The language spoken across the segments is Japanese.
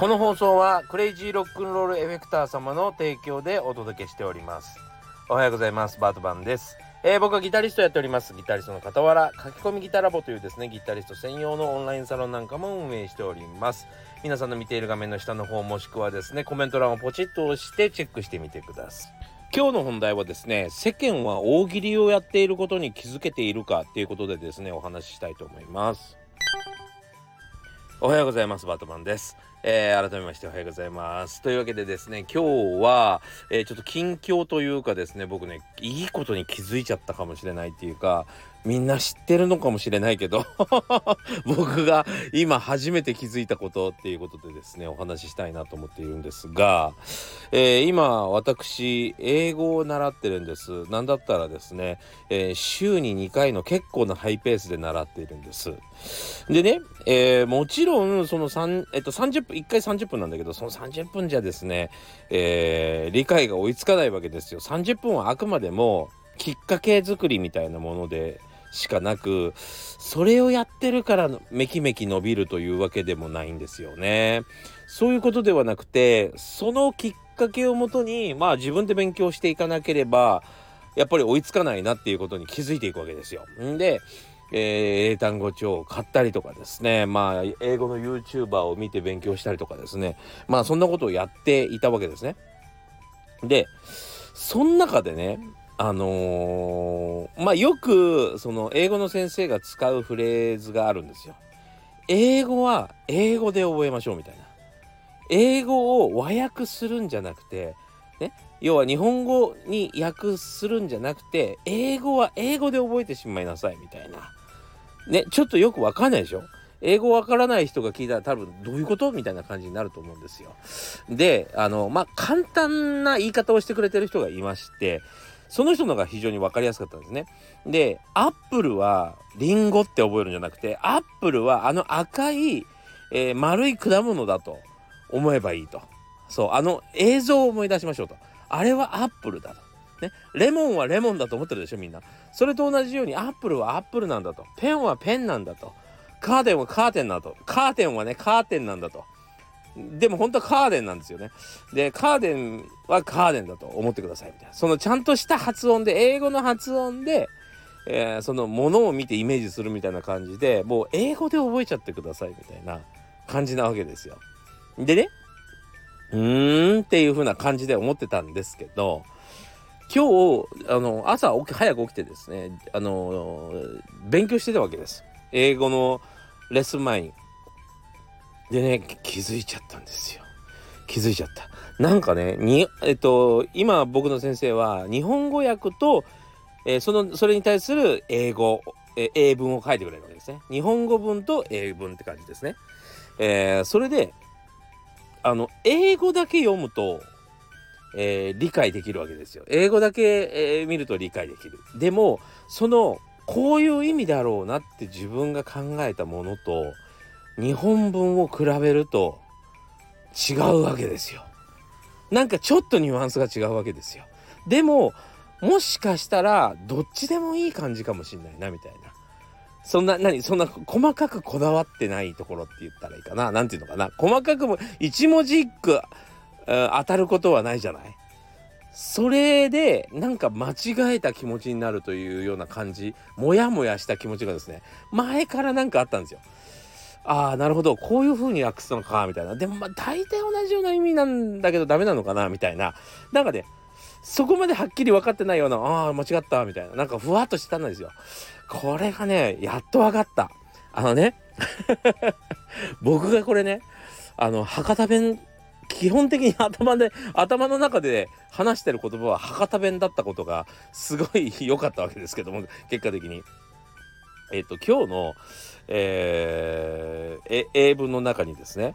この放送はクレイジーロックンロールエフェクター様の提供でお届けしております。おはようございます。バートバンです。えー、僕はギタリストやっております。ギタリストの傍ら書き込みギタラボというですねギタリスト専用のオンラインサロンなんかも運営しております。皆さんの見ている画面の下の方もしくはですねコメント欄をポチッと押してチェックしてみてください。今日の本題はですね世間は大喜利をやっていることに気づけているかっていうことでですねお話ししたいと思います。おはようございますバートマンですえー、改めましておはようございます。というわけでですね、今日は、えー、ちょっと近況というかですね、僕ね、いいことに気づいちゃったかもしれないっていうか、みんな知ってるのかもしれないけど 僕が今初めて気づいたことっていうことでですねお話ししたいなと思っているんですが、えー、今私英語を習ってるんです。何だったらですね、えー、週に2回の結構なハイペースで習っているんです。でね、えー、もちろんその3、えっと、30分1回30分なんだけどその30分じゃですね、え理解が追いつかないわけですよ。30分はあくまでもきっかけ作りみたいなものでしかなくそれをやってるからめきめき伸びるというわけでもないんですよね。そういうことではなくてそのきっかけをもとにまあ自分で勉強していかなければやっぱり追いつかないなっていうことに気づいていくわけですよ。んでえー、英単語帳を買ったりとかですねまあ英語の YouTuber を見て勉強したりとかですねまあそんなことをやっていたわけですね。でそん中でねあのー、まあよくその英語の先生が使うフレーズがあるんですよ。英語は英語で覚えましょうみたいな。英語を和訳するんじゃなくて、ね、要は日本語に訳するんじゃなくて英語は英語で覚えてしまいなさいみたいな。ね、ちょっとよくわかんないでしょ？英語わからない人が聞いたら多分どういうこと？みたいな感じになると思うんですよ。で、あの、まあ、簡単な言い方をしてくれてる人がいまして、その人のが非常に分かりやすかったんですね。で、アップルはリンゴって覚えるんじゃなくて、アップルはあの赤い、えー、丸い果物だと思えばいいと。そう、あの映像を思い出しましょうと。あれはアップルだと。ね、レモンはレモンだと思ってるでしょみんな。それと同じようにアップルはアップルなんだと。ペンはペンなんだと。カーテンはカーテンなんだと。カーテンはねカーテンなんだと。でも本当はカーデンなんですよね。で、カーデンはカーデンだと思ってくださいみたいな。そのちゃんとした発音で、英語の発音で、えー、そのものを見てイメージするみたいな感じで、もう英語で覚えちゃってくださいみたいな感じなわけですよ。でね、うーんっていう風な感じで思ってたんですけど、今日、あの、朝起き、早く起きてですね、あの、勉強してたわけです。英語のレッスン前に。でね気づいちゃったんですよ。気づいちゃった。なんかねにえっと今僕の先生は日本語訳と、えー、そのそれに対する英語、えー、英文を書いてくれるわけですね。日本語文と英文って感じですね。えー、それであの英語だけ読むと、え、理解できるわけですよ。英語だけ、え、見ると理解できる。でもそのこういう意味だろうなって自分が考えたものと日本文を比べると違うわけですよ。なんかちょっとニュアンスが違うわけですよ。でももしかしたらどっちでもいい感じかもしんないなみたいな。そんな、何そんな細かくこだわってないところって言ったらいいかな。なんていうのかな。細かくも一文字一句当たることはないじゃない。それでなんか間違えた気持ちになるというような感じ、もやもやした気持ちがですね、前からなんかあったんですよ。ああ、なるほど。こういう風に訳すのか、みたいな。でも、まあ、大体同じような意味なんだけどダメなのかな、みたいな。なんかね、そこまではっきり分かってないような、ああ、間違った、みたいな。なんかふわっとしてたんですよ。これがね、やっと分かった。あのね、僕がこれね、あの、博多弁、基本的に頭で、頭の中で話してる言葉は博多弁だったことが、すごい良かったわけですけども、結果的に。えっ、と、今日の、えー、英文の中にですね。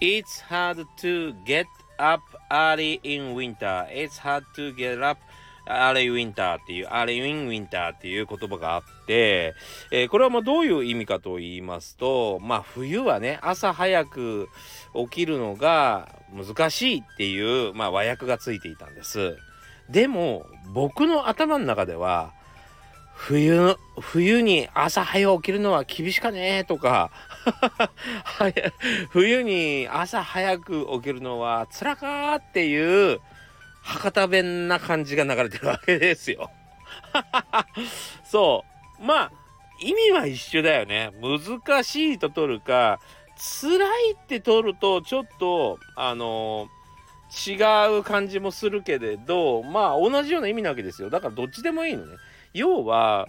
It's hard to get up early in winter. It's hard to get up early winter っていう early in winter っていう言葉があって、えー、これはまあどういう意味かと言いますとまあ冬はね朝早く起きるのが難しいっていう、まあ、和訳がついていたんです。でも僕の頭の中では冬冬に朝早起きるのは厳しかねとか 冬に朝早く起きるのは辛かっていう博多弁な感じが流れてるわけですよ。そうまあ意味は一緒だよね。難しいと取るか辛いって取るとちょっとあの、違う感じもするけれどまあ同じような意味なわけですよ。だからどっちでもいいのね。要は、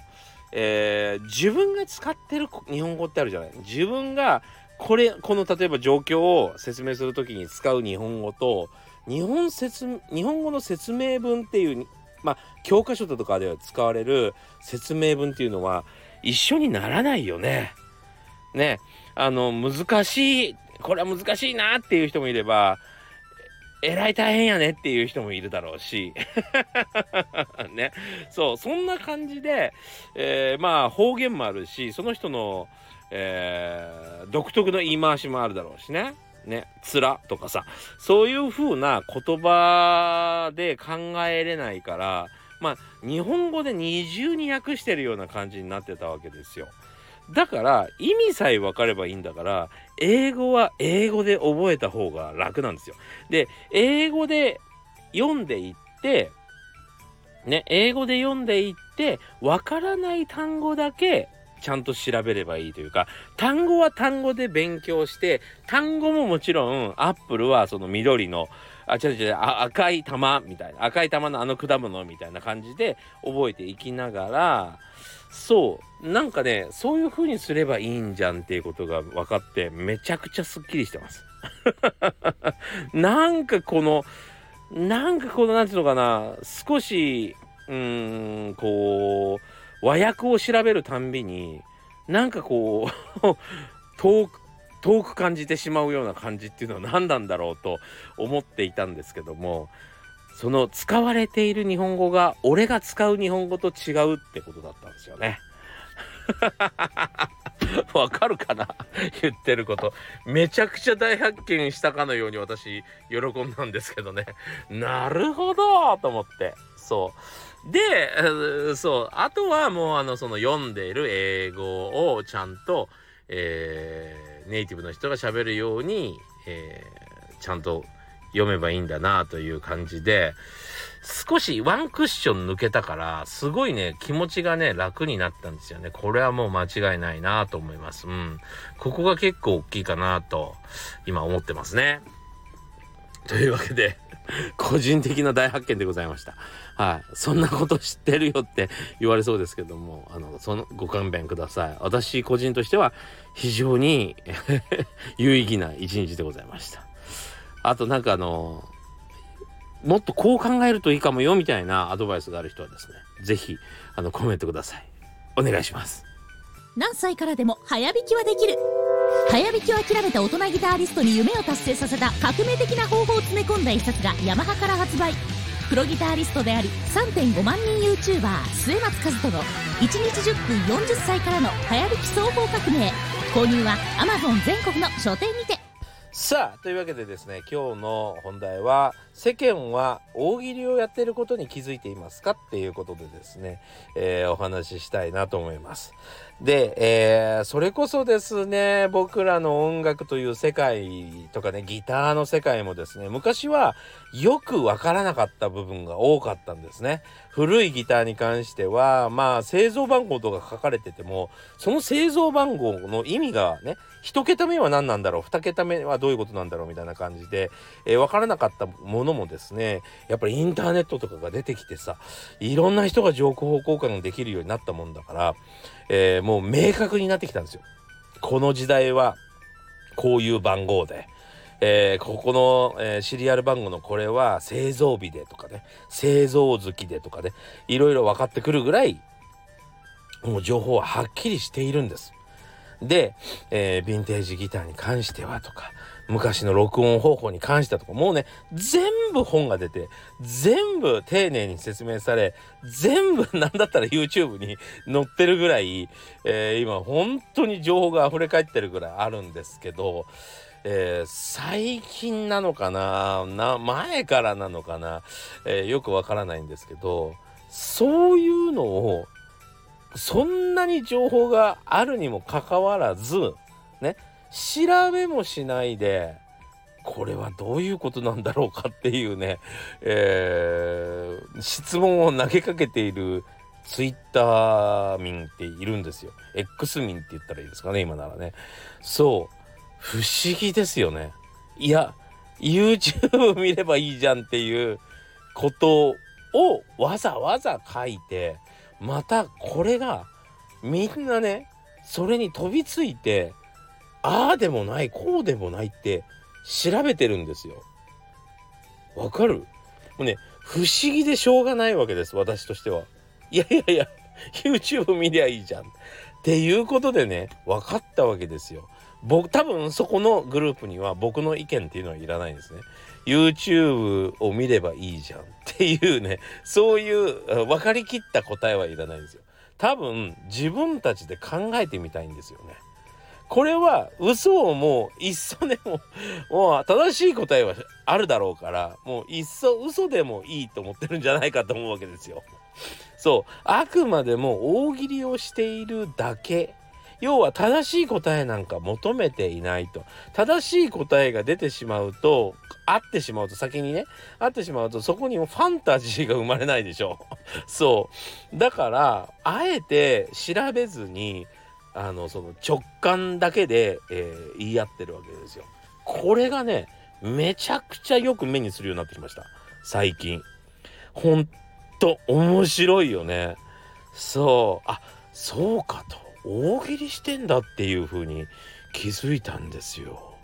えー、自分が使ってる日本語ってあるじゃない？自分がこれこの例えば状況を説明する時に使う日本語と日本説日本語の説明文っていうまあ教科書とかでは使われる説明文っていうのは一緒にならないよね。ねあの難しいこれは難しいなっていう人もいればえらい大変やねっていう人もいるだろうし ねそうそんな感じで、えー、まあ方言もあるしその人の、えー、独特の言い回しもあるだろうしね。ね、つらとかさそういう風な言葉で考えれないからまあ日本語で二重に訳してるような感じになってたわけですよ。だから意味さえ分かればいいんだから英語は英語で覚えた方が楽なんですよ。で英語で読んでいってね英語で読んでいって分からない単語だけちゃんと調べればいいというか単語は単語で勉強して単語ももちろんアップルはその緑のあ違う違う赤い玉みたいな赤い玉のあの果物みたいな感じで覚えていきながらそう。なんかねそういう風にすればいいんじゃんっていうことが分かってめちゃくちゃすっきりしてます。なんかこのなんかこの何ていうのかな少しうーんこう和訳を調べるたんびになんかこう 遠く遠く感じてしまうような感じっていうのは何なんだろうと思っていたんですけどもその使われている日本語が俺が使う日本語と違うってことだったんですよね。わかるかな？言ってること。めちゃくちゃ大発見したかのように私喜んだんですけどね。なるほどと思って。そう。で、そう。あとはもうあのその読んでいる英語をちゃんと、えー、ネイティブの人が喋るように、えー、ちゃんと読めばいいんだなという感じで、少しワンクッション抜けたから、すごいね、気持ちがね、楽になったんですよね。これはもう間違いないなと思います。うん。ここが結構大きいかなと、今思ってますね。というわけで、個人的な大発見でございました。はい。そんなこと知ってるよって言われそうですけども、あの、その、ご勘弁ください。私個人としては非常に 有意義な一日でございました。あとなんかあのもっとこう考えるといいかもよみたいなアドバイスがある人はですね是非あのコメントください。お願いします。何歳からでも早弾きはできる。早弾きを諦めた大人ギターリストに夢を達成させた革命的な方法を詰め込んだ一冊がヤマハから発売。プロギタリストであり3.5万人 YouTuber 末松和人の1日10分40歳からの早弾き総合革命。購入は Amazon 全国の書店にて。さあというわけでですね今日の本題は世間は大喜利をやっていることに気づいていますかっていうことでですね、えー、お話ししたいなと思います。で、えー、それこそですね僕らの音楽という世界とかねギターの世界もですね昔はよくわからなかった部分が多かったんですね。古いギターに関してはまあ製造番号とか書かれててもその製造番号の意味がね1桁目は何なんだろう2桁目はどういうことなんだろうみたいな感じで、えー、分からなかったものもですねやっぱりインターネットとかが出てきてさいろんな人が情報交換できるようになったもんだからえー、もう明確になってきたんですよ。この時代はこういう番号で、えー、ここの、えー、シリアル番号のこれは製造日でとかね製造月でとかねいろいろ分かってくるぐらいもう情報ははっきりしているんです。で、えー、ヴィンテージギターに関してはとか昔の録音方法に関してとかもうね全部本が出て全部丁寧に説明され全部なんだったら YouTube に載ってるぐらい、えー、今本当に情報が溢れ返ってるぐらいあるんですけど、えー、最近なのかなな前からなのかな、えー、よくわからないんですけどそういうのをそんなに情報があるにもかかわらずね調べもしないでこれはどういうことなんだろうかっていうね、えー、質問を投げかけているツイッター民っているんですよ。X 民って言ったらいいですかね今ならね。そう不思議ですよね。いや YouTube 見ればいいじゃんっていうことをわざわざ書いてまたこれがみんなねそれに飛びついてああでもないこうでもないって調べてるんですよ。わかる？もうね不思議でしょうがないわけです私としては。いやいやいや YouTube 見りゃいいじゃんっていうことでね分かったわけですよ。僕多分そこのグループには僕の意見っていうのはいらないんですね。YouTube を見ればいいじゃんっていうねそういう分かりきった答えはいらないんですよ。多分自分たちで考えてみたいんですよね。これは嘘をもういっそでももう正しい答えはあるだろうからもういっそ嘘でもいいと思ってるんじゃないかと思うわけですよ。そう。あくまでも大喜利をしているだけ。要は正しい答えなんか求めていないと。正しい答えが出てしまうと合ってしまうと先にね合ってしまうとそこにもファンタジーが生まれないでしょ。そう。だからあえて調べずにあのその直感だけで、えー、言い合ってるわけですよ。これがねめちゃくちゃよく目にするようになってきました。最近。ほんと面白いよね。そう。あそうかと。大喜利してんだっていう風に気づいたんですよ。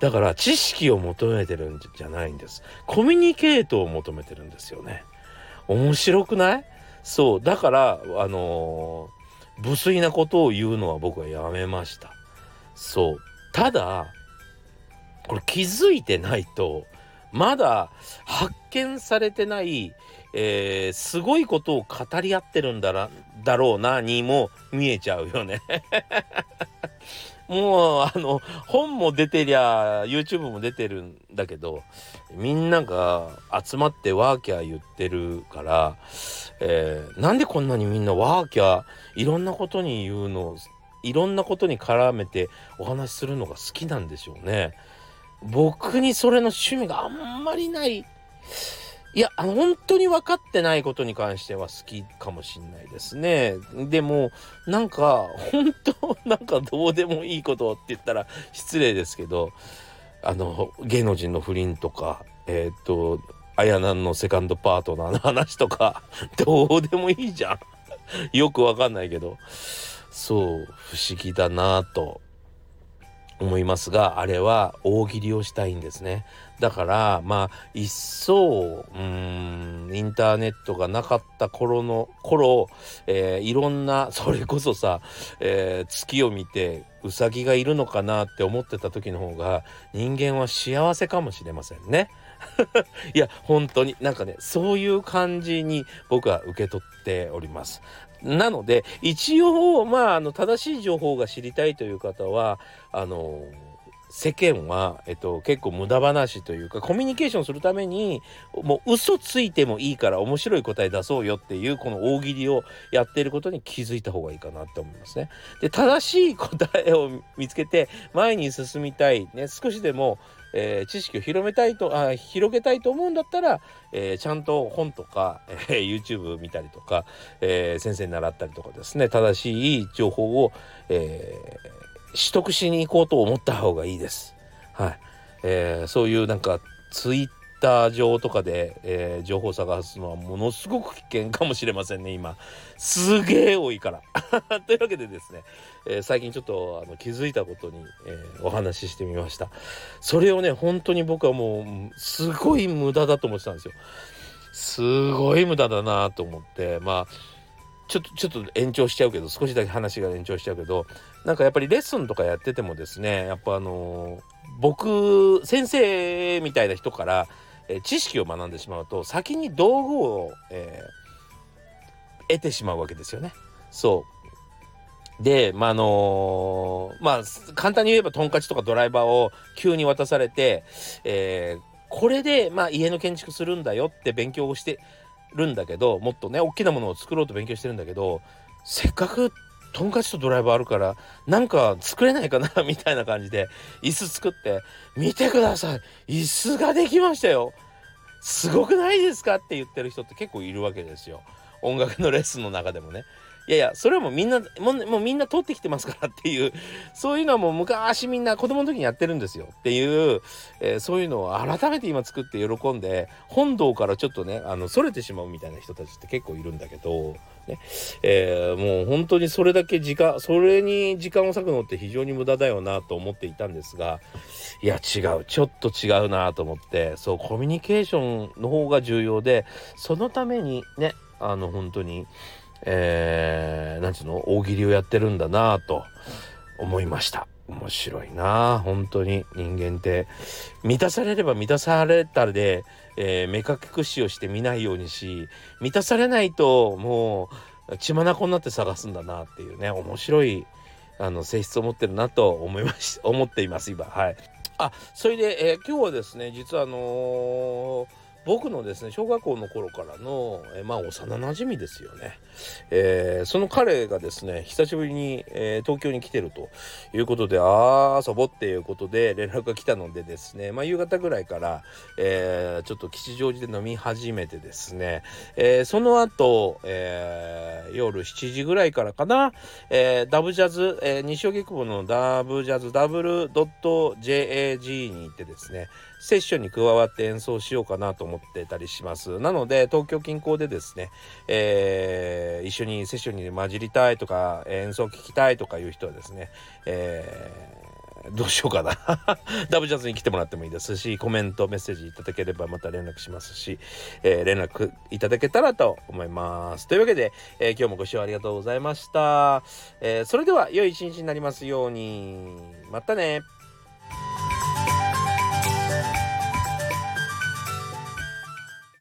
だから知識を求めてるんじゃないんです。コミュニケートを求めてるんですよね。面白くない？そう。だからあのー、無粋なことを言うのは僕はやめました。そう。ただこれ気づいてないとまだ発見されてない、えー、すごいことを語り合ってるんだらだろうなにも見えちゃうよね。もうあの本も出てりゃ YouTube も出てるんだけどみんなが集まってワーキャー言ってるから、えー、なんでこんなにみんなワーキャーいろんなことに言うのいろんなことに絡めてお話しするのが好きなんでしょうね。僕にそれの趣味があんまりないいやあの本当に分かってないことに関しては好きかもしんないですね。でもなんか本当 なんかどうでもいいことって言ったら失礼ですけどあの芸能人の不倫とかえー、っとあやなんのセカンドパートナーの話とか どうでもいいじゃん。よくわかんないけど。そう不思議だなぁと。思いますがあれは大喜利をしたいんですねだからまあ一層うんインターネットがなかった頃の頃、えー、いろんなそれこそさ、えー、月を見てウサギがいるのかなって思ってた時の方が人間は幸せかもしれませんね。いや本当になんかねそういう感じに僕は受け取っております。なので一応まああの正しい情報が知りたいという方はあの世間は、えっと、結構無駄話というかコミュニケーションするためにもう嘘ついてもいいから面白い答え出そうよっていうこの大喜利をやっていることに気づいた方がいいかなって思いますね。で正しい答えを見つけて前に進みたい、ね、少しでもえー、知識を広めたいとあ広げたいと思うんだったら、えー、ちゃんと本とか、えー、YouTube 見たりとか、え先生に習ったりとかですね正しい情報を、え取得しに行こうと思った方がいいです。はいえーそういうなんかツイッター上とかで、えー、情報を探すのはものすごく危険かもしれませんね今。すげえ多いから。というわけでですね、えー、最近ちょっとあの気づいたことに、えー、お話ししてみました。それをね本当に僕はもうすごい無駄だと思ってたんですよ。すごい無駄だなと思ってまあちょっとちょっと延長しちゃうけど少しだけ話が延長しちゃうけどなんかやっぱりレッスンとかやっててもですねやっぱあの僕先生みたいな人からえ知識を学んでしまうと先に道具を、えー、得てしまうわけですよね。そうでまああのー、まあ簡単に言えばトンカチとかドライバーを急に渡されて、えー、これで、まあ、家の建築するんだよって勉強をしてるんだけどもっとね大きなものを作ろうと勉強してるんだけどせっかくとんかつとドライバーあるからなんか作れないかな みたいな感じで椅子作って見てください椅子ができましたよ。すごくないですか？って言ってる人って結構いるわけですよ。音楽のレッスンの中でもね。いやいやそれはもうみんなもうみんな通ってきてますからっていうそういうのはもう昔みんな子供の時にやってるんですよ。っていう、えーそういうのを改めて今作って喜んで本堂からちょっとねあのそれてしまうみたいな人たちって結構いるんだけど、ね。えーもう本当にそれだけ時間それに時間を割くのって非常に無駄だよなと思っていたんですがいや違う。ちょっと違うなと思ってそうコミュニケーションの方が重要でそのためにねあの本当にえー、なんつうの？大喜利をやってるんだなと思いました。面白いな。本当に。人間って満たされれば満たされたで、えー目隠しをして見ないようにし満たされないともう血眼になって探すんだなっていうね。面白いあの性質を持ってるなと思いまし 思っています今。はい。あそれで、えー今日はですね実はあのー僕のですね小学校の頃からの、えまあ幼なじみですよね、えーその彼がですね久しぶりに、えー東京に来てるということであー遊ぼっていうことで連絡が来たのでですね、まあ、夕方ぐらいから、えーちょっと吉祥寺で飲み始めてですね、えその後、え夜7時ぐらいからかな、えダブジャズ、えー西荻窪のダブジャズダブルドット JAG に行ってですねセッションに加わって演奏しようかなと思ってたりします。なので東京近郊でですね、えー一緒にセッションに混じりたいとか演奏聴きたいとかいう人はですね、えーどうしようかな。ダブジャズに来てもらってもいいですしコメントメッセージいただければまた連絡しますし、えー連絡いただけたらと思います。というわけで、えー今日もご視聴ありがとうございました、えーそれでは良い一日になりますように。またね。